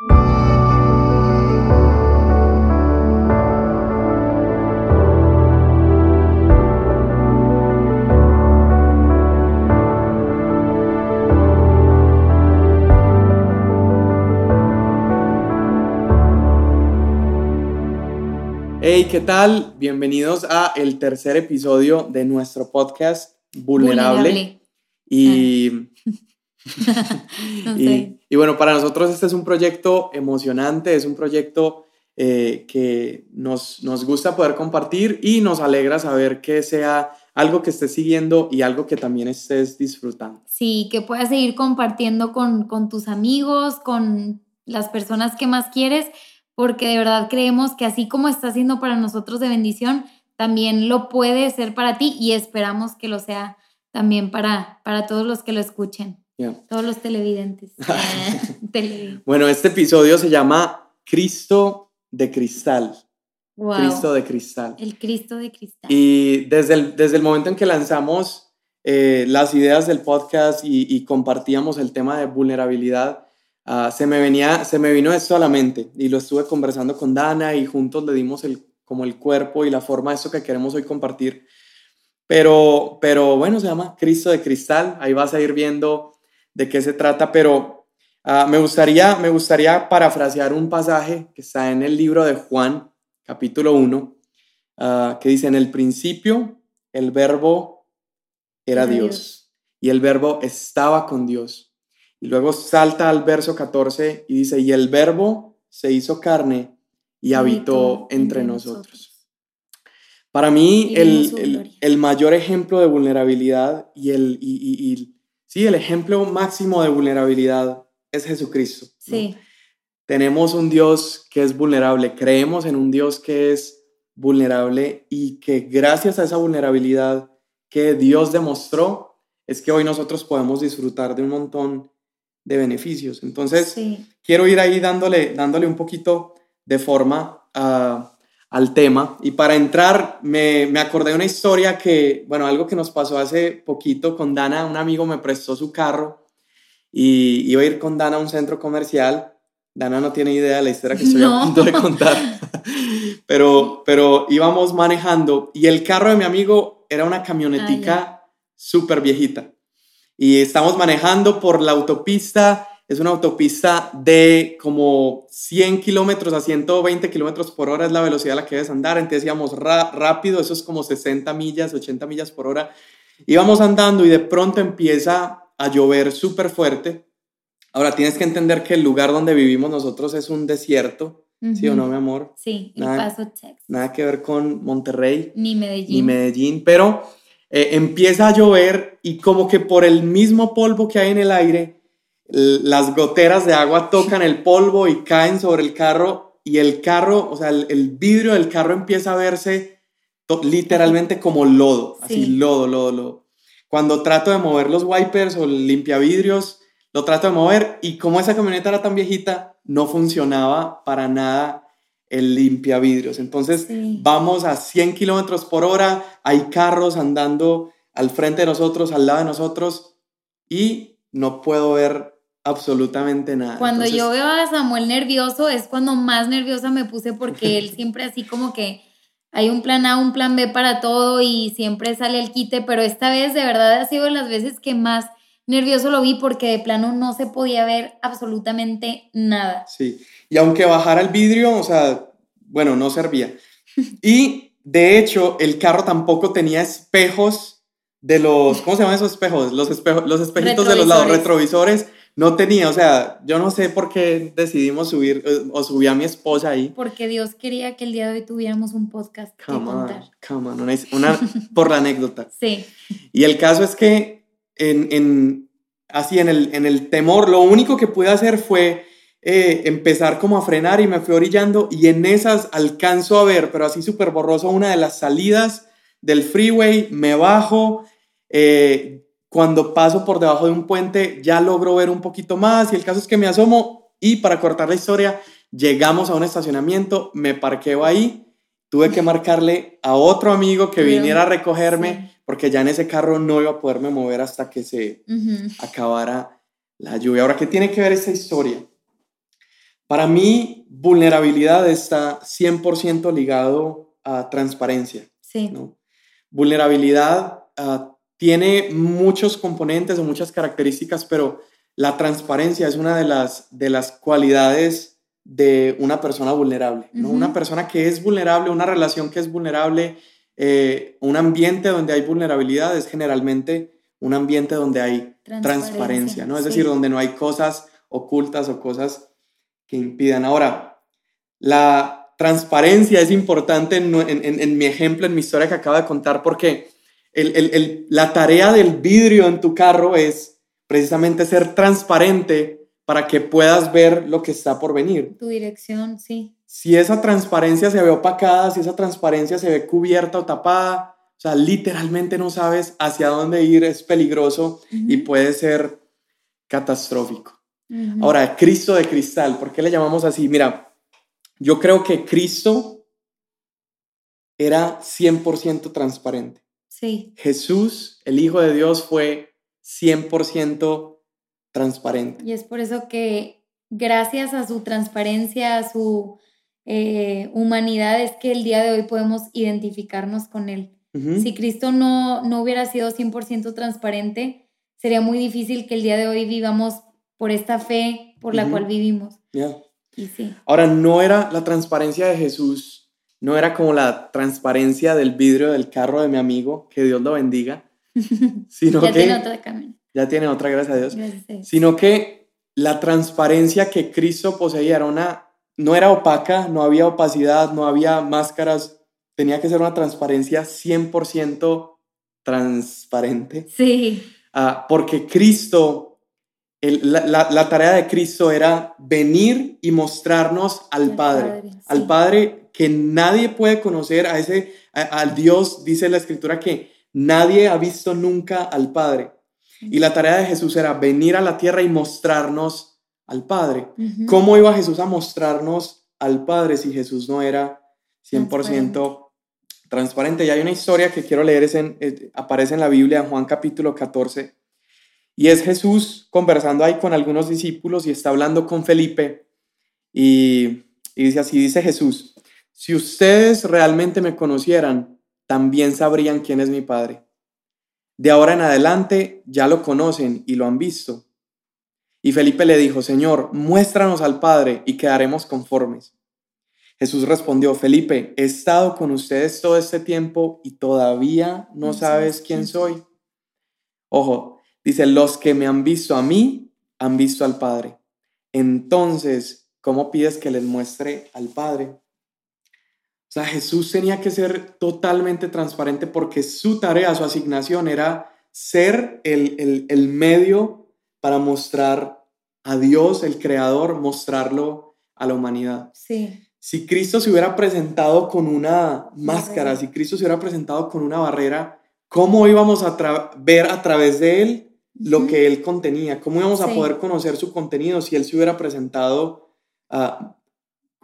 Hey, ¿qué tal? Bienvenidos a el tercer episodio de nuestro podcast Vulnerable. Y, y, bueno, para nosotros este es un proyecto emocionante, es un proyecto eh, que nos, nos gusta poder compartir y nos alegra saber que sea algo que estés siguiendo y algo que también estés disfrutando. Sí, que puedas seguir compartiendo con, con tus amigos, con las personas que más quieres porque de verdad creemos que así como está siendo para nosotros de bendición, también lo puede ser para ti y esperamos que lo sea también para, para todos los que lo escuchen, todos los televidentes. Bueno, este episodio se llama Cristo de Cristal. Cristo de Cristal. El Cristo de Cristal. Y desde el, desde el momento en que lanzamos eh, las ideas del podcast y, y compartíamos el tema de vulnerabilidad, Ah, se, me venía, se me vino esto a la mente y lo estuve conversando con Dana y juntos le dimos el, como el cuerpo y la forma de esto que queremos hoy compartir. Pero, pero bueno, se llama Cristo de Cristal, ahí vas a ir viendo de qué se trata, pero ah, me, gustaría, me gustaría parafrasear un pasaje que está en el libro de Juan, capítulo 1, ah, que dice, en el principio el verbo era Dios y el verbo estaba con Dios y luego salta al verso 14 y dice, y el verbo se hizo carne y habitó entre nosotros. Para mí, el, el, mayor ejemplo de vulnerabilidad y el, y, sí, el ejemplo máximo de vulnerabilidad es Jesucristo. Sí. Tenemos un Dios que es vulnerable, creemos en un Dios que es vulnerable y que gracias a esa vulnerabilidad que Dios demostró, es que hoy nosotros podemos disfrutar de un montón de beneficios. Entonces, quiero ir ahí dándole, dándole un poquito de forma al tema. Y para entrar, me, me, acordé de una historia que, bueno, algo que nos pasó hace poquito con Dana. Un amigo me prestó su carro y iba a ir con Dana a un centro comercial. Dana no tiene idea de la historia que estoy a punto de contar. pero, pero íbamos manejando y el carro de mi amigo era una camionetica súper viejita y estamos manejando por la autopista. Es una autopista de como 100 kilómetros a 120 kilómetros por hora es la velocidad a la que debes andar. Entonces íbamos rápido, eso es como 60 millas, 80 millas por hora. Íbamos andando y de pronto empieza a llover súper fuerte. Ahora tienes que entender que el lugar donde vivimos nosotros es un desierto. ¿Sí o no, mi amor? Sí, nada, Paso, Texas. Nada que ver con Monterrey. Ni Medellín. Ni Medellín, pero eh, empieza a llover y como que por el mismo polvo que hay en el aire, las goteras de agua tocan el polvo y caen sobre el carro y el carro, o sea, el, vidrio del carro empieza a verse literalmente como lodo, así lodo, lodo, lodo. Cuando trato de mover los wipers o el limpiavidrios, lo trato de mover y como esa camioneta era tan viejita, no funcionaba para nada el limpia vidrios. Entonces vamos a 100 kilómetros por hora, hay carros andando al frente de nosotros, al lado de nosotros y no puedo ver absolutamente nada. Cuando yo veo a Samuel nervioso es cuando más nerviosa me puse porque él siempre así como que hay un plan A, un plan B para todo y siempre sale el quite, pero esta vez de verdad ha sido de las veces que más nervioso lo vi porque de plano no se podía ver absolutamente nada. Sí, y aunque bajara el vidrio, o sea, bueno, no servía. Y de hecho, el carro tampoco tenía espejos de los, ¿cómo se llaman esos espejos? Los, espejos, los espejitos de los lados retrovisores. No tenía, o sea, yo no sé por qué decidimos subir eh, o subí a mi esposa ahí. Porque Dios quería que el día de hoy tuviéramos un podcast que contar. Come on, una, por la anécdota. Sí. Y el caso es que en, en, así en el, en el temor, lo único que pude hacer fue eh, empezar como a frenar y me fui orillando y en esas alcanzo a ver, pero así súper borroso, una de las salidas del freeway, me bajo, eh, cuando paso por debajo de un puente ya logro ver un poquito más y el caso es que me asomo y para cortar la historia, llegamos a un estacionamiento, me parqueo ahí, tuve que marcarle a otro amigo que viniera a recogerme porque ya en ese carro no iba a poderme mover hasta que se acabara la lluvia. Ahora, ¿qué tiene que ver esta historia? Para mí, vulnerabilidad está 100% ligado a transparencia. Sí. ¿no? Vulnerabilidad ah, tiene muchos componentes o muchas características, pero la transparencia es una de las, de las cualidades de una persona vulnerable. ¿no? Una persona que es vulnerable, una relación que es vulnerable, eh, un ambiente donde hay vulnerabilidad es generalmente un ambiente donde hay transparencia, ¿no? Es decir, donde no hay cosas ocultas o cosas que impidan. Ahora, la transparencia es importante en, mi ejemplo, en mi historia que acabo de contar, porque la tarea del vidrio en tu carro es precisamente ser transparente para que puedas ver lo que está por venir. Tu dirección, sí. Si esa transparencia se ve opacada, si esa transparencia se ve cubierta o tapada, o sea, literalmente no sabes hacia dónde ir, es peligroso y puede ser catastrófico. Ahora, Cristo de cristal, ¿por qué le llamamos así? Mira, yo creo que Cristo era 100% transparente. Sí. Jesús, el Hijo de Dios, fue 100% transparente. Y es por eso que gracias a su transparencia, a su eh, humanidad, es que el día de hoy podemos identificarnos con Él. Si Cristo no, no hubiera sido 100% transparente, sería muy difícil que el día de hoy vivamos por esta fe por la cual vivimos. Y sí. Ahora, no era la transparencia de Jesús, no era como la transparencia del vidrio del carro de mi amigo, que Dios lo bendiga, sino ya que... Tiene otra. Ya tiene otra, gracias a Dios. Gracias a Dios. Sino que la transparencia que Cristo poseía era una, no era opaca, no había opacidad, no había máscaras tenía que ser una transparencia 100% transparente. Sí. Ah, porque Cristo, la, tarea de Cristo era venir y mostrarnos al Padre, al Padre que nadie puede conocer, a ese, al Dios, dice la Escritura, que nadie ha visto nunca al Padre. Y la tarea de Jesús era venir a la tierra y mostrarnos al Padre. ¿Cómo iba Jesús a mostrarnos al Padre si Jesús no era 100% transparente. Y hay una historia que quiero leer, es en, aparece en la Biblia, en Juan capítulo 14, y es Jesús conversando ahí con algunos discípulos y está hablando con Felipe y, y dice así, dice Jesús, si ustedes realmente me conocieran, también sabrían quién es mi Padre. De ahora en adelante ya lo conocen y lo han visto. Y Felipe le dijo, Señor, muéstranos al Padre y quedaremos conformes. Jesús respondió, Felipe, he estado con ustedes todo este tiempo y todavía no, sabes quién soy. Ojo, dice, los que me han visto a mí, han visto al Padre. Entonces, ¿cómo pides que les muestre al Padre? O sea, Jesús tenía que ser totalmente transparente porque su tarea, su asignación era ser el, el, el medio para mostrar a Dios, el Creador, mostrarlo a la humanidad. Sí. Si Cristo se hubiera presentado con una máscara, si Cristo se hubiera presentado con una barrera, ¿cómo íbamos a ver a través de Él lo que Él contenía? ¿Cómo íbamos a poder conocer su contenido si Él se hubiera presentado ah,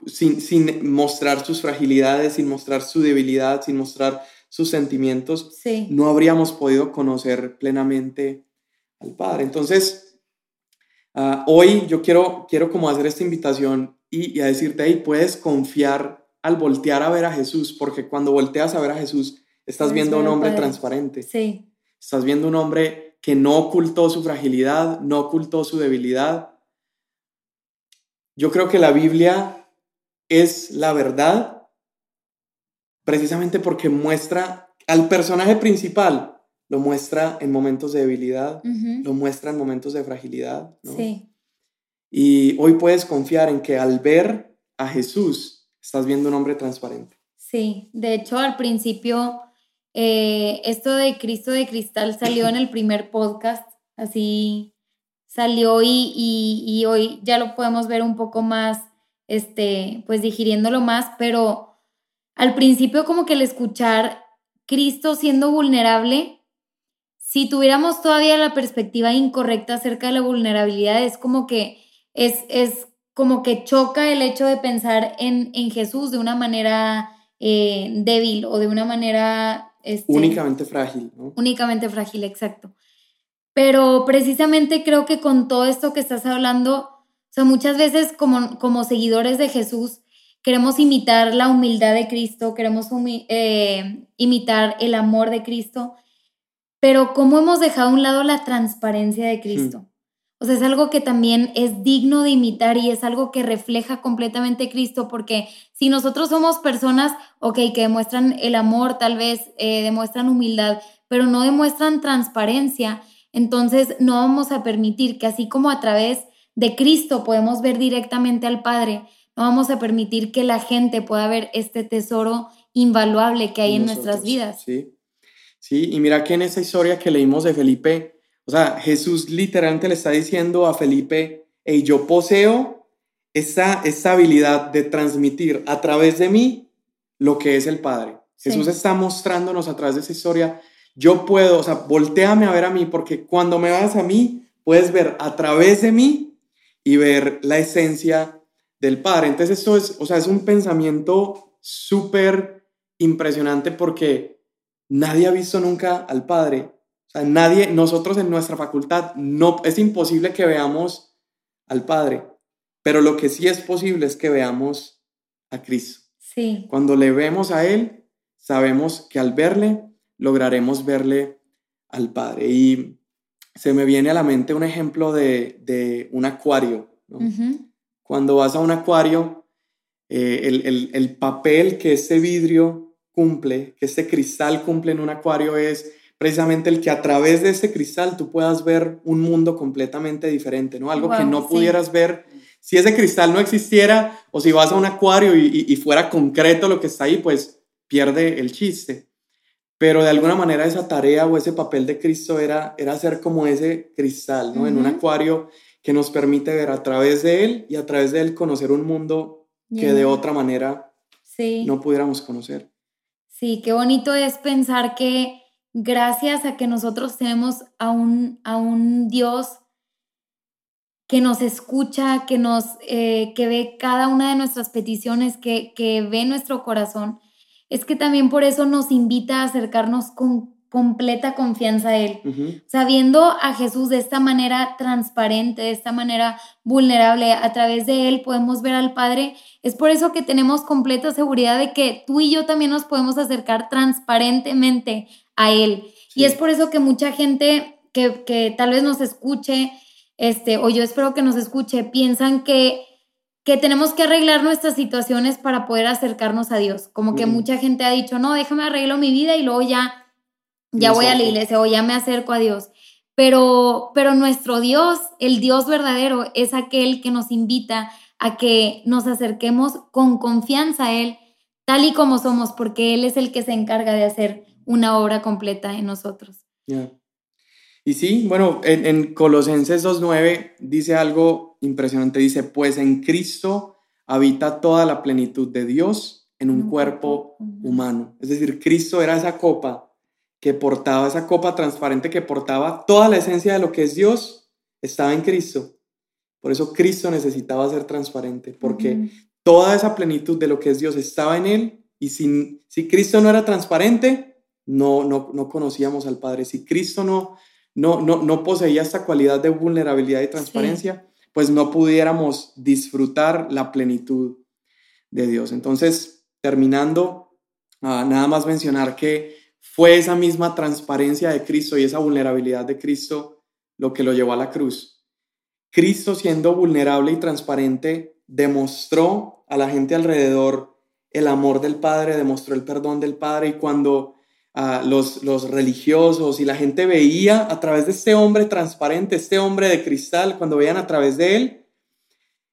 sin, sin, mostrar sus fragilidades, sin mostrar su debilidad, sin mostrar sus sentimientos? No habríamos podido conocer plenamente al Padre. Entonces, ah, hoy yo quiero, quiero como hacer esta invitación y, a decirte, ahí puedes confiar al voltear a ver a Jesús, porque cuando volteas a ver a Jesús, estás viendo a un hombre transparente. Sí. Estás viendo un hombre que no ocultó su fragilidad, no ocultó su debilidad. Yo creo que la Biblia es la verdad precisamente porque muestra al personaje principal, lo muestra en momentos de debilidad, lo muestra en momentos de fragilidad. Sí. Y hoy puedes confiar en que al ver a Jesús, estás viendo un hombre transparente. Sí, de hecho al principio eh, esto de Cristo de Cristal salió en el primer podcast, así salió y, y, hoy ya lo podemos ver un poco más, este, pues digiriéndolo más, pero al principio como que el escuchar Cristo siendo vulnerable, si tuviéramos todavía la perspectiva incorrecta acerca de la vulnerabilidad, es como que es, como que choca el hecho de pensar en, Jesús de una manera eh, débil o de una manera... Este, únicamente frágil, ¿no? Únicamente frágil, exacto. Pero precisamente creo que con todo esto que estás hablando, o sea, muchas veces como, como seguidores de Jesús queremos imitar la humildad de Cristo, queremos eh, imitar el amor de Cristo, pero ¿cómo hemos dejado a un lado la transparencia de Cristo? Hmm. O sea, es algo que también es digno de imitar y es algo que refleja completamente Cristo, porque si nosotros somos personas, ok, que demuestran el amor, tal vez eh, demuestran humildad, pero no demuestran transparencia, entonces no vamos a permitir que así como a través de Cristo podemos ver directamente al Padre, no vamos a permitir que la gente pueda ver este tesoro invaluable que hay en nuestras vidas. Sí, sí, y mira que en esa historia que leímos de Felipe, o sea, Jesús literalmente le está diciendo a Felipe, hey, yo poseo esa, esa habilidad de transmitir a través de mí lo que es el Padre. Jesús está mostrándonos a través de esa historia, yo puedo, o sea, volteame a ver a mí, porque cuando me vas a mí, puedes ver a través de mí y ver la esencia del Padre. Entonces esto es, o sea, es un pensamiento súper impresionante porque nadie ha visto nunca al Padre. O sea, nadie, nosotros en nuestra facultad, no, es imposible que veamos al Padre, pero lo que sí es posible es que veamos a Cristo. Sí. Cuando le vemos a Él, sabemos que al verle, lograremos verle al Padre. Y se me viene a la mente un ejemplo de, de un acuario. ¿no? Cuando vas a un acuario, eh, el, el, papel que ese vidrio cumple, que ese cristal cumple en un acuario es precisamente el que a través de ese cristal tú puedas ver un mundo completamente diferente, ¿no? Algo que no pudieras ver si ese cristal no existiera o si vas a un acuario y, y, fuera concreto lo que está ahí, pues pierde el chiste. Pero de alguna manera esa tarea o ese papel de Cristo era, era ser como ese cristal, ¿no? En un acuario que nos permite ver a través de Él y a través de Él conocer un mundo que de otra manera no pudiéramos conocer. Sí, qué bonito es pensar que gracias a que nosotros tenemos a un, a un Dios que nos escucha, que nos eh, que ve cada una de nuestras peticiones, que, que ve nuestro corazón, es que también por eso nos invita a acercarnos con completa confianza a Él. Sabiendo a Jesús de esta manera transparente, de esta manera vulnerable, a través de Él podemos ver al Padre. Es por eso que tenemos completa seguridad de que tú y yo también nos podemos acercar transparentemente a Él. Y es por eso que mucha gente que, que, tal vez nos escuche, este, o yo espero que nos escuche, piensan que que tenemos que arreglar nuestras situaciones para poder acercarnos a Dios. Como que mucha gente ha dicho, no, déjame arreglo mi vida y luego ya ya voy a la iglesia o ya me acerco a Dios. Pero, pero nuestro Dios, el Dios verdadero, es aquel que nos invita a que nos acerquemos con confianza a Él, tal y como somos, porque Él es el que se encarga de hacer una obra completa en nosotros. Y sí, bueno, en, en Colosenses 2.9 dice algo impresionante, dice, pues en Cristo habita toda la plenitud de Dios en un, cuerpo humano. Es decir, Cristo era esa copa que portaba esa copa transparente que portaba toda la esencia de lo que es Dios, estaba en Cristo. Por eso Cristo necesitaba ser transparente, porque toda esa plenitud de lo que es Dios estaba en Él y si, si Cristo no era transparente, no, no, no conocíamos al Padre. Si Cristo no, no, no, no poseía esta cualidad de vulnerabilidad y transparencia, pues no pudiéramos disfrutar la plenitud de Dios. Entonces, terminando, ah, nada más mencionar que fue esa misma transparencia de Cristo y esa vulnerabilidad de Cristo lo que lo llevó a la cruz. Cristo siendo vulnerable y transparente demostró a la gente alrededor el amor del Padre, demostró el perdón del Padre y cuando los, los religiosos y la gente veía a través de este hombre transparente, este hombre de cristal, cuando veían a través de él,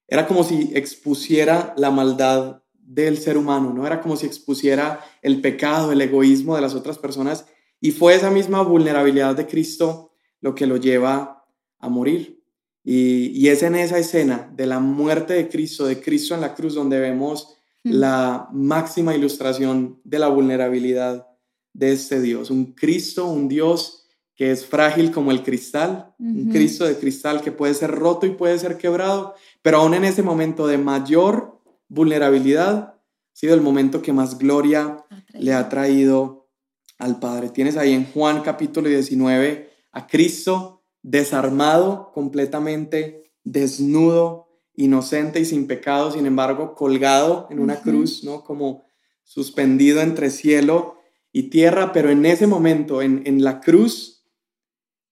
era como si expusiera la maldad del ser humano, ¿no? Era como si expusiera el pecado, el egoísmo de las otras personas y fue esa misma vulnerabilidad de Cristo lo que lo lleva a morir. Y, es en esa escena de la muerte de Cristo, de Cristo en la cruz, donde vemos hmm. la máxima ilustración de la vulnerabilidad de este Dios. Un Cristo, un Dios que es frágil como el cristal, un Cristo de cristal que puede ser roto y puede ser quebrado, pero aún en ese momento de mayor vulnerabilidad ha sido el momento que más gloria le ha traído al Padre. Tienes ahí en Juan capítulo 19 a Cristo desarmado completamente, desnudo inocente y sin pecado, sin embargo, colgado en una cruz, ¿no? Como suspendido entre cielo y tierra, pero en ese momento, en, en la cruz,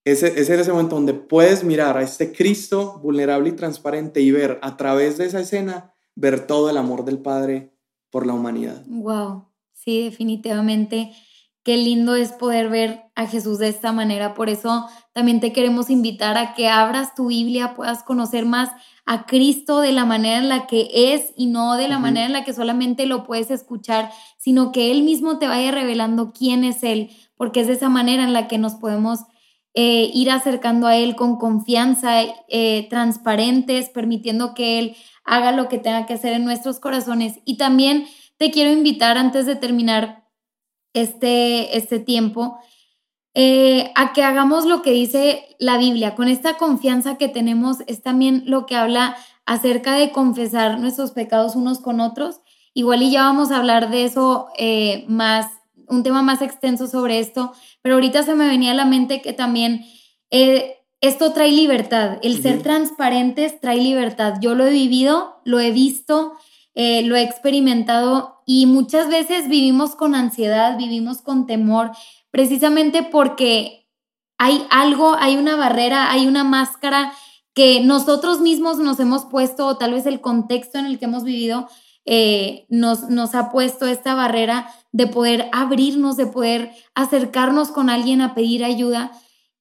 ese, es ese momento donde puedes mirar a este Cristo vulnerable y transparente y ver a través de esa escena, ver todo el amor del Padre por la humanidad. Wow, sí, definitivamente. Qué lindo es poder ver a Jesús de esta manera. Por eso también te queremos invitar a que abras tu Biblia, puedas conocer más a Cristo de la manera en la que es y no de la manera en la que solamente lo puedes escuchar, sino que Él mismo te vaya revelando quién es Él, porque es de esa manera en la que nos podemos eh, ir acercando a Él con confianza, eh, transparentes, permitiendo que Él haga lo que tenga que hacer en nuestros corazones. Y también te quiero invitar antes de terminar este, este tiempo, eh, a que hagamos lo que dice la Biblia. Con esta confianza que tenemos es también lo que habla acerca de confesar nuestros pecados unos con otros. Igual y ya vamos a hablar de eso más, un tema más extenso sobre esto, pero ahorita se me venía a la mente que también eh, esto trae libertad, el ser transparentes trae libertad. Yo lo he vivido, lo he visto, eh, lo he experimentado y muchas veces vivimos con ansiedad, vivimos con temor, precisamente porque hay algo, hay una barrera, hay una máscara que nosotros mismos nos hemos puesto o tal vez el contexto en el que hemos vivido eh, nos, nos ha puesto esta barrera de poder abrirnos, de poder acercarnos con alguien a pedir ayuda.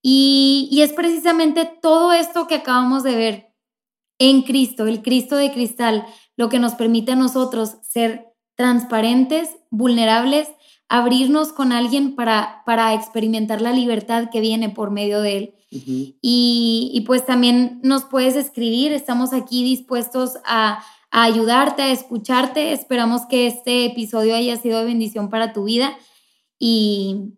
Y, y es precisamente todo esto que acabamos de ver en Cristo, el Cristo de cristal, lo que nos permite a nosotros ser transparentes, vulnerables, abrirnos con alguien para, para experimentar la libertad que viene por medio de él. y, y, pues también nos puedes escribir, estamos aquí dispuestos a a ayudarte, a escucharte. Esperamos que este episodio haya sido de bendición para tu vida y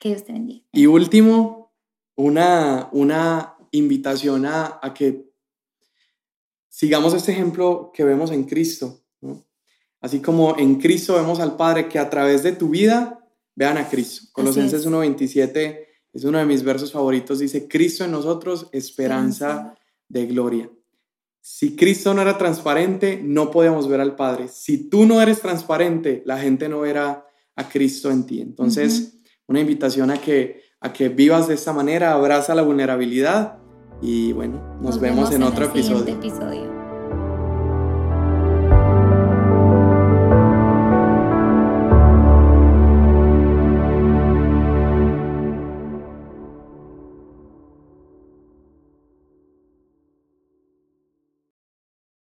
que Dios te bendiga. Y último, una, una invitación a, que sigamos este ejemplo que vemos en Cristo. Así como en Cristo vemos al Padre que a través de tu vida vean a Cristo. Colosenses 1.27 es uno de mis versos favoritos. Dice, Cristo en nosotros, esperanza de gloria. Si Cristo no era transparente, no podíamos ver al Padre. Si tú no eres transparente, la gente no verá a Cristo en ti. Entonces, una invitación a que, a que vivas de esta manera, abraza la vulnerabilidad y bueno, nos, vemos, en, otro episodio. episodio.